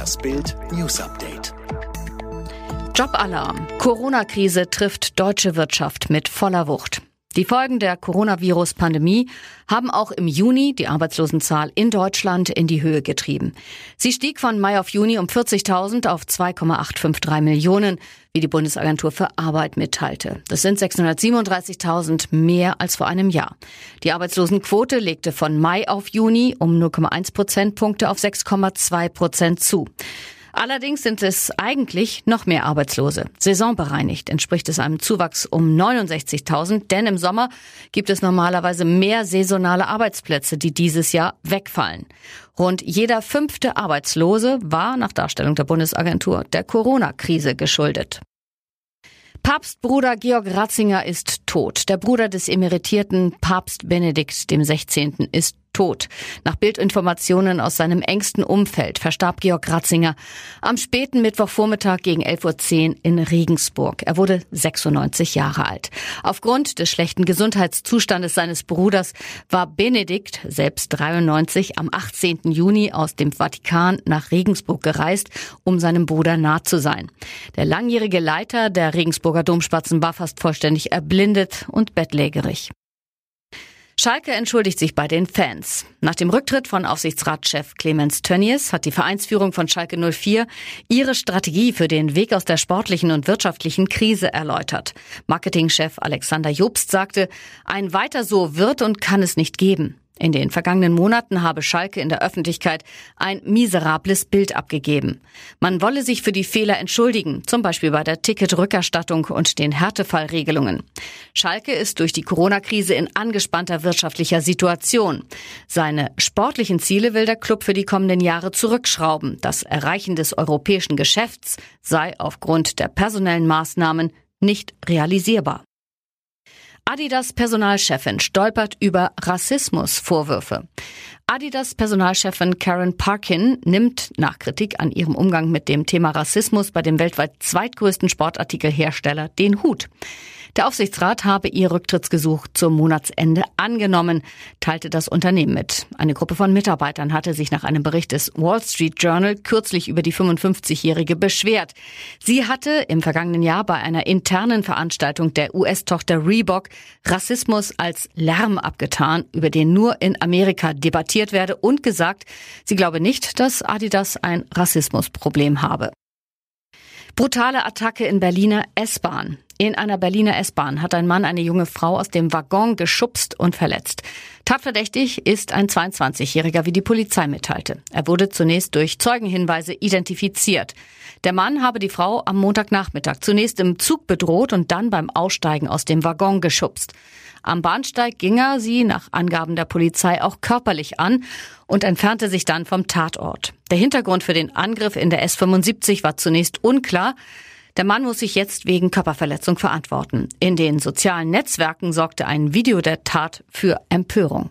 Das Bild News Update. Jobalarm. Corona-Krise trifft deutsche Wirtschaft mit voller Wucht. Die Folgen der Coronavirus-Pandemie haben auch im Juni die Arbeitslosenzahl in Deutschland in die Höhe getrieben. Sie stieg von Mai auf Juni um 40.000 auf 2,853 Millionen, wie die Bundesagentur für Arbeit mitteilte. Das sind 637.000 mehr als vor einem Jahr. Die Arbeitslosenquote legte von Mai auf Juni um 0,1 Prozentpunkte auf 6,2 Prozent zu. Allerdings sind es eigentlich noch mehr Arbeitslose. Saisonbereinigt entspricht es einem Zuwachs um 69.000, denn im Sommer gibt es normalerweise mehr saisonale Arbeitsplätze, die dieses Jahr wegfallen. Rund jeder fünfte Arbeitslose war nach Darstellung der Bundesagentur der Corona-Krise geschuldet. Papstbruder Georg Ratzinger ist tot. Der Bruder des emeritierten Papst Benedikt dem 16. ist tot. Nach Bildinformationen aus seinem engsten Umfeld verstarb Georg Ratzinger am späten Mittwochvormittag gegen 11.10 Uhr in Regensburg. Er wurde 96 Jahre alt. Aufgrund des schlechten Gesundheitszustandes seines Bruders war Benedikt, selbst 93, am 18. Juni aus dem Vatikan nach Regensburg gereist, um seinem Bruder nah zu sein. Der langjährige Leiter der Regensburger Domspatzen war fast vollständig erblindet und bettlägerig. Schalke entschuldigt sich bei den Fans. Nach dem Rücktritt von Aufsichtsratschef Clemens Tönnies hat die Vereinsführung von Schalke 04 ihre Strategie für den Weg aus der sportlichen und wirtschaftlichen Krise erläutert. Marketingchef Alexander Jobst sagte, ein weiter so wird und kann es nicht geben. In den vergangenen Monaten habe Schalke in der Öffentlichkeit ein miserables Bild abgegeben. Man wolle sich für die Fehler entschuldigen, zum Beispiel bei der Ticketrückerstattung und den Härtefallregelungen. Schalke ist durch die Corona-Krise in angespannter wirtschaftlicher Situation. Seine sportlichen Ziele will der Club für die kommenden Jahre zurückschrauben. Das Erreichen des europäischen Geschäfts sei aufgrund der personellen Maßnahmen nicht realisierbar. Adidas Personalchefin stolpert über Rassismusvorwürfe. Adidas Personalchefin Karen Parkin nimmt nach Kritik an ihrem Umgang mit dem Thema Rassismus bei dem weltweit zweitgrößten Sportartikelhersteller den Hut. Der Aufsichtsrat habe ihr Rücktrittsgesuch zum Monatsende angenommen, teilte das Unternehmen mit. Eine Gruppe von Mitarbeitern hatte sich nach einem Bericht des Wall Street Journal kürzlich über die 55-Jährige beschwert. Sie hatte im vergangenen Jahr bei einer internen Veranstaltung der US-Tochter Reebok Rassismus als Lärm abgetan, über den nur in Amerika debattiert werde und gesagt, sie glaube nicht, dass Adidas ein Rassismusproblem habe. Brutale Attacke in Berliner S-Bahn. In einer Berliner S-Bahn hat ein Mann eine junge Frau aus dem Waggon geschubst und verletzt. Tatverdächtig ist ein 22-Jähriger, wie die Polizei mitteilte. Er wurde zunächst durch Zeugenhinweise identifiziert. Der Mann habe die Frau am Montagnachmittag zunächst im Zug bedroht und dann beim Aussteigen aus dem Waggon geschubst. Am Bahnsteig ging er sie nach Angaben der Polizei auch körperlich an und entfernte sich dann vom Tatort. Der Hintergrund für den Angriff in der S75 war zunächst unklar. Der Mann muss sich jetzt wegen Körperverletzung verantworten. In den sozialen Netzwerken sorgte ein Video der Tat für Empörung.